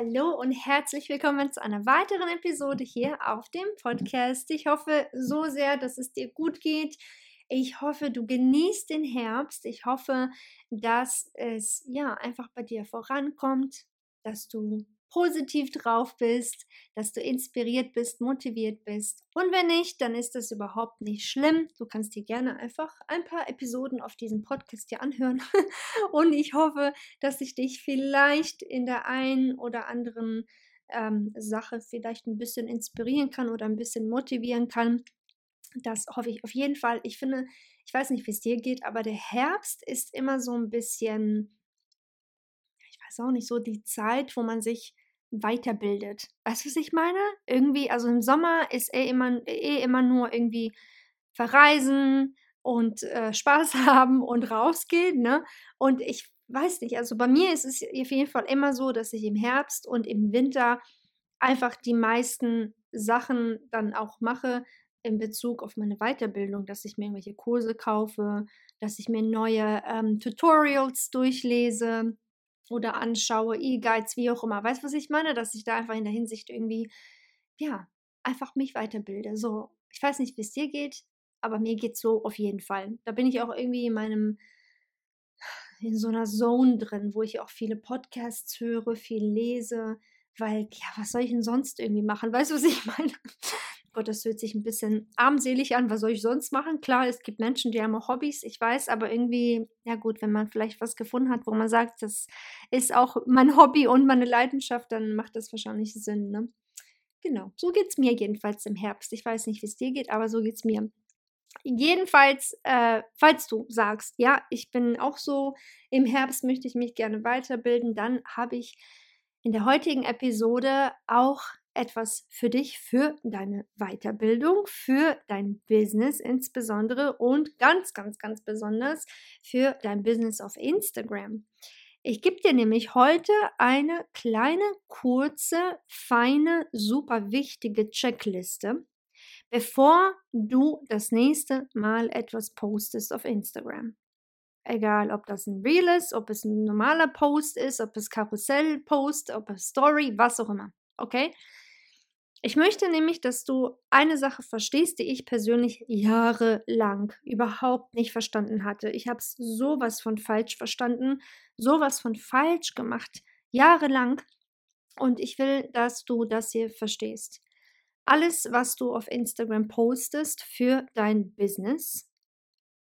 Hallo und herzlich willkommen zu einer weiteren Episode hier auf dem Podcast. Ich hoffe so sehr, dass es dir gut geht. Ich hoffe, du genießt den Herbst. Ich hoffe, dass es ja einfach bei dir vorankommt, dass du positiv drauf bist, dass du inspiriert bist, motiviert bist. Und wenn nicht, dann ist das überhaupt nicht schlimm. Du kannst dir gerne einfach ein paar Episoden auf diesem Podcast hier anhören. Und ich hoffe, dass ich dich vielleicht in der einen oder anderen ähm, Sache vielleicht ein bisschen inspirieren kann oder ein bisschen motivieren kann. Das hoffe ich auf jeden Fall. Ich finde, ich weiß nicht, wie es dir geht, aber der Herbst ist immer so ein bisschen weiß auch nicht, so die Zeit, wo man sich weiterbildet. Weißt du, was ich meine? Irgendwie, also im Sommer ist eh immer, eh immer nur irgendwie verreisen und äh, Spaß haben und rausgehen, ne? Und ich weiß nicht, also bei mir ist es auf jeden Fall immer so, dass ich im Herbst und im Winter einfach die meisten Sachen dann auch mache in Bezug auf meine Weiterbildung, dass ich mir irgendwelche Kurse kaufe, dass ich mir neue ähm, Tutorials durchlese, oder anschaue, E-Guides, wie auch immer. Weißt du, was ich meine? Dass ich da einfach in der Hinsicht irgendwie, ja, einfach mich weiterbilde. So, ich weiß nicht, wie es dir geht, aber mir geht so auf jeden Fall. Da bin ich auch irgendwie in meinem, in so einer Zone drin, wo ich auch viele Podcasts höre, viel lese, weil, ja, was soll ich denn sonst irgendwie machen? Weißt du, was ich meine? Gott, das hört sich ein bisschen armselig an. Was soll ich sonst machen? Klar, es gibt Menschen, die haben auch Hobbys, ich weiß, aber irgendwie, ja gut, wenn man vielleicht was gefunden hat, wo man sagt, das ist auch mein Hobby und meine Leidenschaft, dann macht das wahrscheinlich Sinn, ne? Genau, so geht es mir jedenfalls im Herbst. Ich weiß nicht, wie es dir geht, aber so geht es mir. Jedenfalls, äh, falls du sagst, ja, ich bin auch so, im Herbst möchte ich mich gerne weiterbilden, dann habe ich in der heutigen Episode auch etwas für dich, für deine Weiterbildung, für dein Business insbesondere und ganz, ganz, ganz besonders für dein Business auf Instagram. Ich gebe dir nämlich heute eine kleine, kurze, feine, super wichtige Checkliste, bevor du das nächste Mal etwas postest auf Instagram. Egal, ob das ein Reel ist, ob es ein normaler Post ist, ob es Karussell-Post, ob es Story, was auch immer. Okay? Ich möchte nämlich, dass du eine Sache verstehst, die ich persönlich jahrelang überhaupt nicht verstanden hatte. Ich habe es sowas von falsch verstanden, sowas von falsch gemacht, jahrelang. Und ich will, dass du das hier verstehst. Alles, was du auf Instagram postest für dein Business,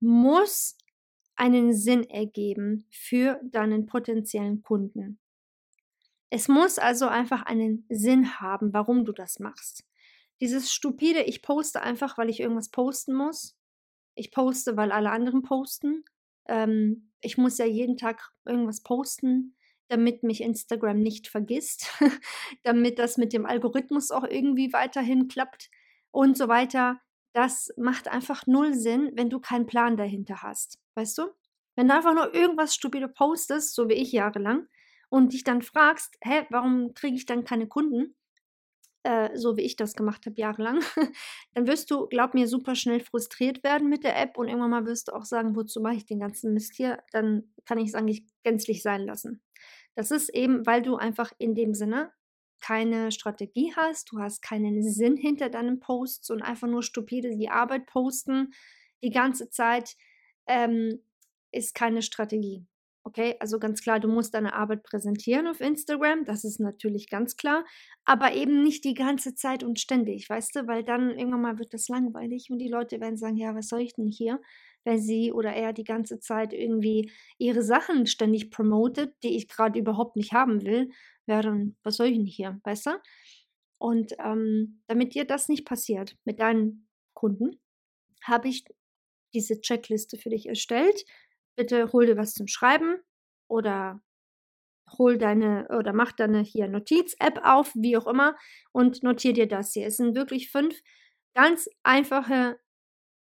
muss einen Sinn ergeben für deinen potenziellen Kunden. Es muss also einfach einen Sinn haben, warum du das machst. Dieses stupide, ich poste einfach, weil ich irgendwas posten muss. Ich poste, weil alle anderen posten. Ähm, ich muss ja jeden Tag irgendwas posten, damit mich Instagram nicht vergisst, damit das mit dem Algorithmus auch irgendwie weiterhin klappt und so weiter. Das macht einfach null Sinn, wenn du keinen Plan dahinter hast. Weißt du? Wenn du einfach nur irgendwas stupide postest, so wie ich jahrelang, und dich dann fragst, hä, warum kriege ich dann keine Kunden? Äh, so wie ich das gemacht habe jahrelang, dann wirst du, glaub mir, super schnell frustriert werden mit der App und irgendwann mal wirst du auch sagen, wozu mache ich den ganzen Mist hier? Dann kann ich es eigentlich gänzlich sein lassen. Das ist eben, weil du einfach in dem Sinne keine Strategie hast, du hast keinen Sinn hinter deinen Posts und einfach nur stupide die Arbeit posten die ganze Zeit, ähm, ist keine Strategie. Okay, also ganz klar, du musst deine Arbeit präsentieren auf Instagram, das ist natürlich ganz klar, aber eben nicht die ganze Zeit und ständig, weißt du, weil dann irgendwann mal wird das langweilig und die Leute werden sagen, ja, was soll ich denn hier, wenn sie oder er die ganze Zeit irgendwie ihre Sachen ständig promotet, die ich gerade überhaupt nicht haben will, ja, dann was soll ich denn hier, weißt du? Und ähm, damit dir das nicht passiert mit deinen Kunden, habe ich diese Checkliste für dich erstellt bitte hol dir was zum Schreiben oder hol deine oder mach deine hier Notiz-App auf, wie auch immer, und notier dir das hier. Es sind wirklich fünf ganz einfache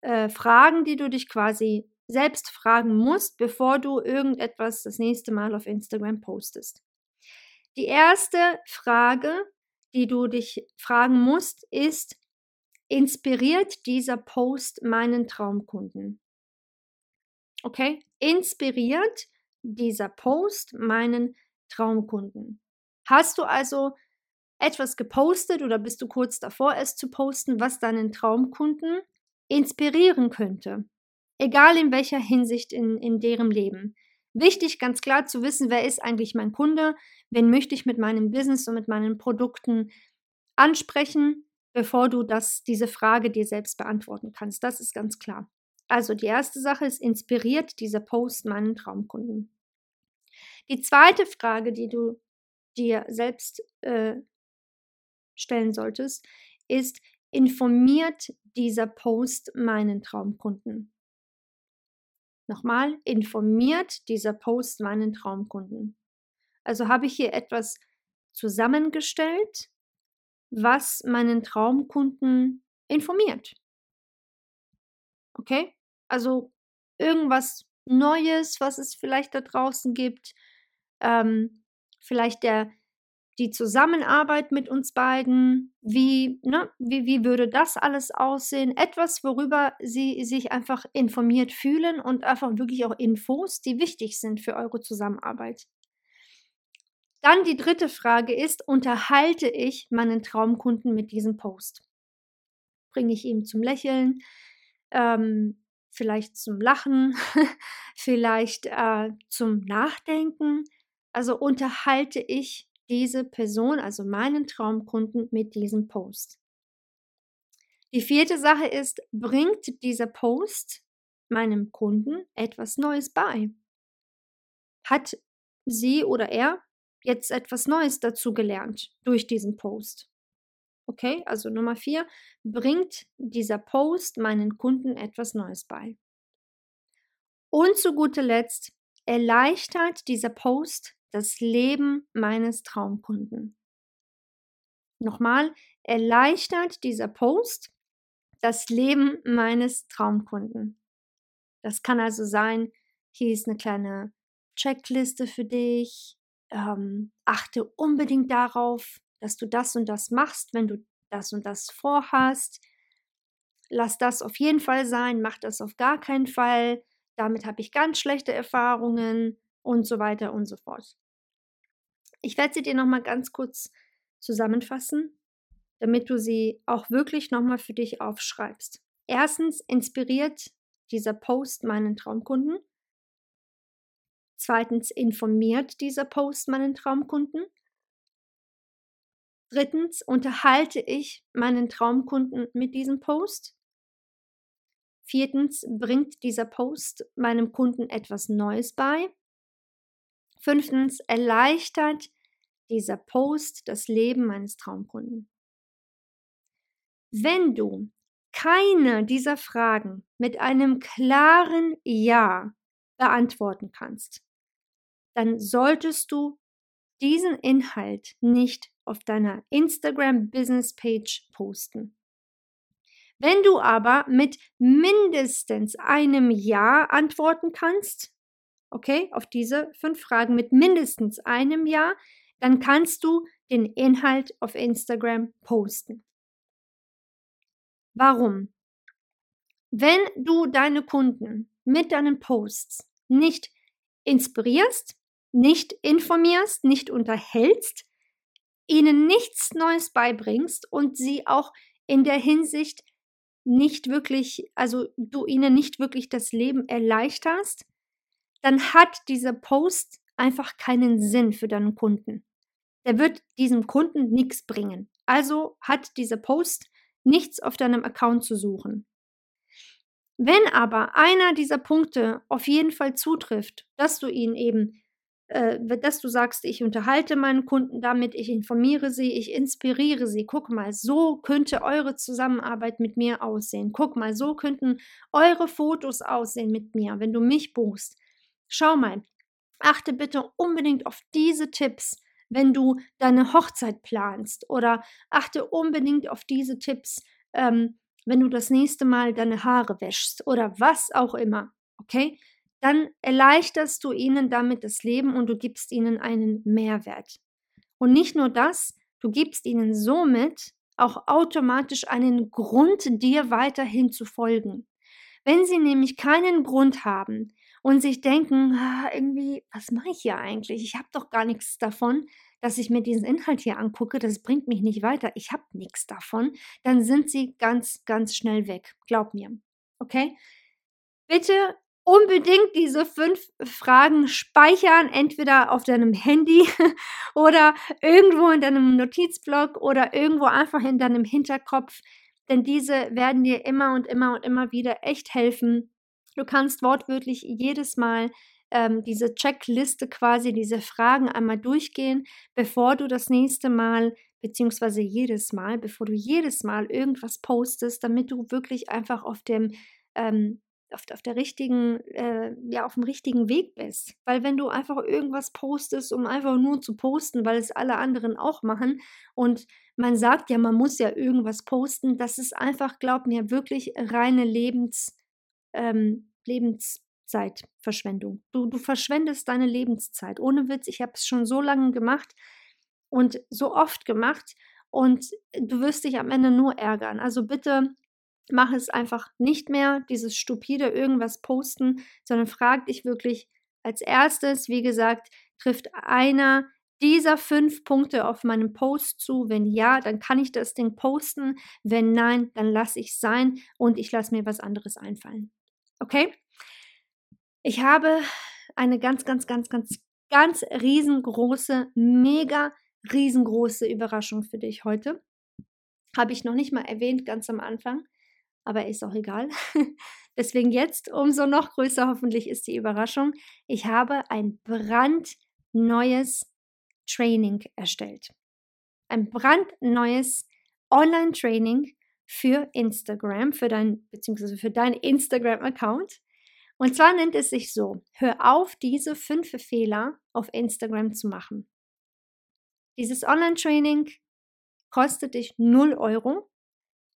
äh, Fragen, die du dich quasi selbst fragen musst, bevor du irgendetwas das nächste Mal auf Instagram postest. Die erste Frage, die du dich fragen musst, ist, inspiriert dieser Post meinen Traumkunden? Okay, inspiriert dieser Post meinen Traumkunden. Hast du also etwas gepostet oder bist du kurz davor, es zu posten, was deinen Traumkunden inspirieren könnte? Egal in welcher Hinsicht in, in deren Leben. Wichtig, ganz klar zu wissen, wer ist eigentlich mein Kunde, wen möchte ich mit meinem Business und mit meinen Produkten ansprechen, bevor du das, diese Frage dir selbst beantworten kannst. Das ist ganz klar. Also die erste Sache ist, inspiriert dieser Post meinen Traumkunden? Die zweite Frage, die du dir selbst äh, stellen solltest, ist, informiert dieser Post meinen Traumkunden? Nochmal, informiert dieser Post meinen Traumkunden? Also habe ich hier etwas zusammengestellt, was meinen Traumkunden informiert. Okay? Also irgendwas Neues, was es vielleicht da draußen gibt. Ähm, vielleicht der, die Zusammenarbeit mit uns beiden. Wie, ne, wie, wie würde das alles aussehen? Etwas, worüber Sie sich einfach informiert fühlen und einfach wirklich auch Infos, die wichtig sind für eure Zusammenarbeit. Dann die dritte Frage ist, unterhalte ich meinen Traumkunden mit diesem Post? Bringe ich ihn zum Lächeln? Ähm, vielleicht zum Lachen, vielleicht äh, zum Nachdenken. Also unterhalte ich diese Person, also meinen Traumkunden, mit diesem Post. Die vierte Sache ist, bringt dieser Post meinem Kunden etwas Neues bei? Hat sie oder er jetzt etwas Neues dazu gelernt durch diesen Post? Okay, also Nummer vier, bringt dieser Post meinen Kunden etwas Neues bei. Und zu guter Letzt, erleichtert dieser Post das Leben meines Traumkunden. Nochmal, erleichtert dieser Post das Leben meines Traumkunden. Das kann also sein, hier ist eine kleine Checkliste für dich. Ähm, achte unbedingt darauf, dass du das und das machst, wenn du das und das vorhast. Lass das auf jeden Fall sein, mach das auf gar keinen Fall. Damit habe ich ganz schlechte Erfahrungen und so weiter und so fort. Ich werde sie dir nochmal ganz kurz zusammenfassen, damit du sie auch wirklich nochmal für dich aufschreibst. Erstens inspiriert dieser Post meinen Traumkunden. Zweitens informiert dieser Post meinen Traumkunden. Drittens unterhalte ich meinen Traumkunden mit diesem Post. Viertens bringt dieser Post meinem Kunden etwas Neues bei. Fünftens erleichtert dieser Post das Leben meines Traumkunden. Wenn du keine dieser Fragen mit einem klaren Ja beantworten kannst, dann solltest du diesen Inhalt nicht auf deiner Instagram Business Page posten. Wenn du aber mit mindestens einem Ja antworten kannst, okay, auf diese fünf Fragen mit mindestens einem Ja, dann kannst du den Inhalt auf Instagram posten. Warum? Wenn du deine Kunden mit deinen Posts nicht inspirierst, nicht informierst, nicht unterhältst, ihnen nichts Neues beibringst und sie auch in der Hinsicht nicht wirklich, also du ihnen nicht wirklich das Leben erleichterst, dann hat dieser Post einfach keinen Sinn für deinen Kunden. Der wird diesem Kunden nichts bringen. Also hat dieser Post nichts auf deinem Account zu suchen. Wenn aber einer dieser Punkte auf jeden Fall zutrifft, dass du ihn eben, äh, dass du sagst, ich unterhalte meinen Kunden damit, ich informiere sie, ich inspiriere sie, guck mal, so könnte eure Zusammenarbeit mit mir aussehen. Guck mal, so könnten eure Fotos aussehen mit mir, wenn du mich buchst. Schau mal, achte bitte unbedingt auf diese Tipps, wenn du deine Hochzeit planst oder achte unbedingt auf diese Tipps, ähm, wenn du das nächste Mal deine Haare wäschst oder was auch immer, okay? Dann erleichterst du ihnen damit das Leben und du gibst ihnen einen Mehrwert. Und nicht nur das, du gibst ihnen somit auch automatisch einen Grund, dir weiterhin zu folgen. Wenn sie nämlich keinen Grund haben und sich denken, ah, irgendwie, was mache ich hier eigentlich? Ich habe doch gar nichts davon, dass ich mir diesen Inhalt hier angucke, das bringt mich nicht weiter, ich habe nichts davon, dann sind sie ganz, ganz schnell weg. Glaub mir. Okay? Bitte unbedingt diese fünf Fragen speichern, entweder auf deinem Handy oder irgendwo in deinem Notizblock oder irgendwo einfach in deinem Hinterkopf, denn diese werden dir immer und immer und immer wieder echt helfen. Du kannst wortwörtlich jedes Mal ähm, diese Checkliste quasi, diese Fragen einmal durchgehen, bevor du das nächste Mal beziehungsweise jedes Mal, bevor du jedes Mal irgendwas postest, damit du wirklich einfach auf dem ähm, auf, auf der richtigen, äh, ja, auf dem richtigen Weg bist. Weil wenn du einfach irgendwas postest, um einfach nur zu posten, weil es alle anderen auch machen und man sagt ja, man muss ja irgendwas posten, das ist einfach, glaub mir, wirklich reine Lebens, ähm, Lebens, Zeitverschwendung. Du, du verschwendest deine Lebenszeit. Ohne Witz, ich habe es schon so lange gemacht und so oft gemacht und du wirst dich am Ende nur ärgern. Also bitte mach es einfach nicht mehr, dieses stupide irgendwas posten, sondern frag dich wirklich als erstes, wie gesagt, trifft einer dieser fünf Punkte auf meinem Post zu? Wenn ja, dann kann ich das Ding posten. Wenn nein, dann lasse ich es sein und ich lasse mir was anderes einfallen. Okay? Ich habe eine ganz, ganz, ganz, ganz, ganz riesengroße, mega riesengroße Überraschung für dich heute. Habe ich noch nicht mal erwähnt, ganz am Anfang, aber ist auch egal. Deswegen jetzt umso noch größer hoffentlich ist die Überraschung. Ich habe ein brandneues Training erstellt. Ein brandneues Online-Training für Instagram, für dein, beziehungsweise für dein Instagram-Account. Und zwar nennt es sich so, hör auf, diese fünf Fehler auf Instagram zu machen. Dieses Online-Training kostet dich 0 Euro.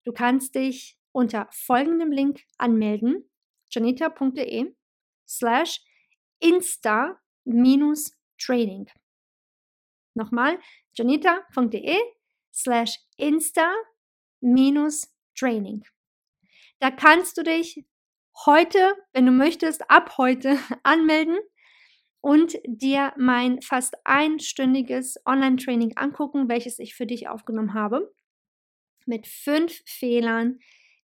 Du kannst dich unter folgendem Link anmelden, janita.de slash insta-training. Nochmal, janita.de slash insta-training. Da kannst du dich heute, wenn du möchtest, ab heute anmelden und dir mein fast einstündiges Online-Training angucken, welches ich für dich aufgenommen habe. Mit fünf Fehlern,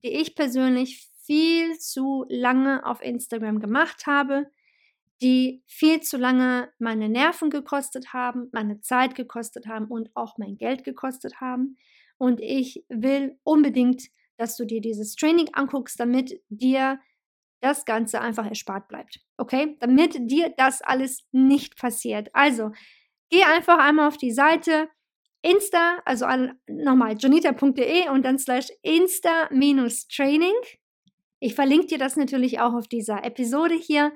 die ich persönlich viel zu lange auf Instagram gemacht habe, die viel zu lange meine Nerven gekostet haben, meine Zeit gekostet haben und auch mein Geld gekostet haben. Und ich will unbedingt, dass du dir dieses Training anguckst, damit dir das Ganze einfach erspart bleibt. Okay? Damit dir das alles nicht passiert. Also, geh einfach einmal auf die Seite Insta, also nochmal janita.de und dann slash Insta-Training. Ich verlinke dir das natürlich auch auf dieser Episode hier.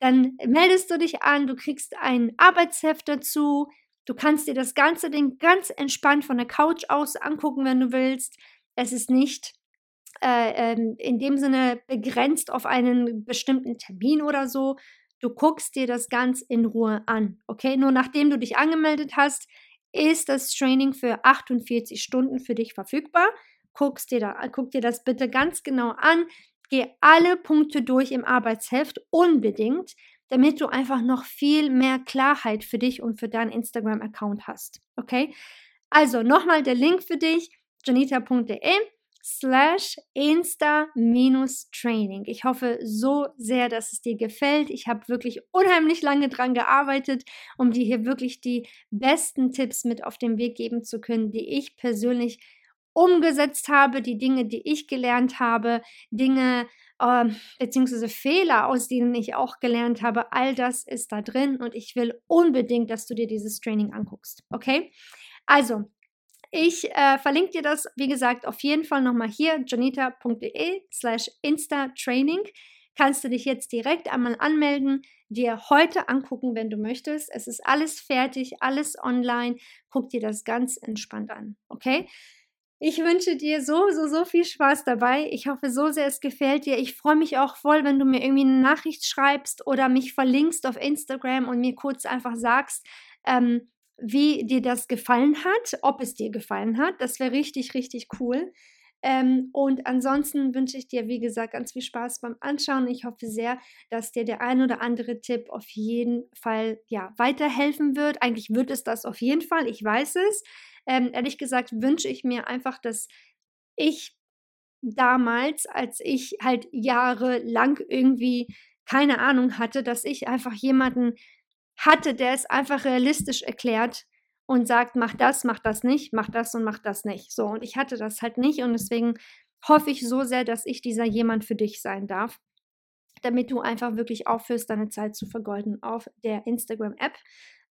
Dann meldest du dich an, du kriegst ein Arbeitsheft dazu. Du kannst dir das ganze Ding ganz entspannt von der Couch aus angucken, wenn du willst. Es ist nicht äh, ähm, in dem Sinne begrenzt auf einen bestimmten Termin oder so. Du guckst dir das ganz in Ruhe an. Okay, nur nachdem du dich angemeldet hast, ist das Training für 48 Stunden für dich verfügbar. Guckst dir da, guck dir das bitte ganz genau an. Geh alle Punkte durch im Arbeitsheft unbedingt, damit du einfach noch viel mehr Klarheit für dich und für deinen Instagram-Account hast. Okay? Also nochmal der Link für dich, janita.de slash insta-training. Ich hoffe so sehr, dass es dir gefällt. Ich habe wirklich unheimlich lange dran gearbeitet, um dir hier wirklich die besten Tipps mit auf den Weg geben zu können, die ich persönlich umgesetzt habe, die Dinge, die ich gelernt habe, Dinge äh, beziehungsweise Fehler, aus denen ich auch gelernt habe, all das ist da drin und ich will unbedingt, dass du dir dieses Training anguckst. Okay? Also, ich äh, verlinke dir das, wie gesagt, auf jeden Fall nochmal hier, janita.de slash instatraining. Kannst du dich jetzt direkt einmal anmelden, dir heute angucken, wenn du möchtest. Es ist alles fertig, alles online. Guck dir das ganz entspannt an, okay? Ich wünsche dir so, so, so viel Spaß dabei. Ich hoffe so sehr, es gefällt dir. Ich freue mich auch voll, wenn du mir irgendwie eine Nachricht schreibst oder mich verlinkst auf Instagram und mir kurz einfach sagst, ähm, wie dir das gefallen hat, ob es dir gefallen hat. Das wäre richtig, richtig cool. Ähm, und ansonsten wünsche ich dir, wie gesagt, ganz viel Spaß beim Anschauen. Ich hoffe sehr, dass dir der ein oder andere Tipp auf jeden Fall ja, weiterhelfen wird. Eigentlich wird es das auf jeden Fall, ich weiß es. Ähm, ehrlich gesagt wünsche ich mir einfach, dass ich damals, als ich halt jahrelang irgendwie keine Ahnung hatte, dass ich einfach jemanden hatte, der es einfach realistisch erklärt und sagt, mach das, mach das nicht, mach das und mach das nicht. So, und ich hatte das halt nicht und deswegen hoffe ich so sehr, dass ich dieser jemand für dich sein darf, damit du einfach wirklich aufhörst, deine Zeit zu vergolden auf der Instagram-App.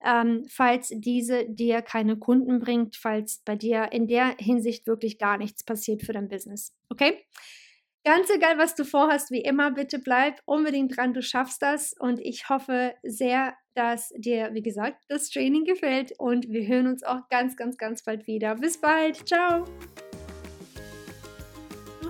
Ähm, falls diese dir keine Kunden bringt, falls bei dir in der Hinsicht wirklich gar nichts passiert für dein Business. Okay? Ganz egal, was du vorhast, wie immer, bitte bleib unbedingt dran, du schaffst das und ich hoffe sehr, dass dir, wie gesagt, das Training gefällt und wir hören uns auch ganz, ganz, ganz bald wieder. Bis bald, ciao!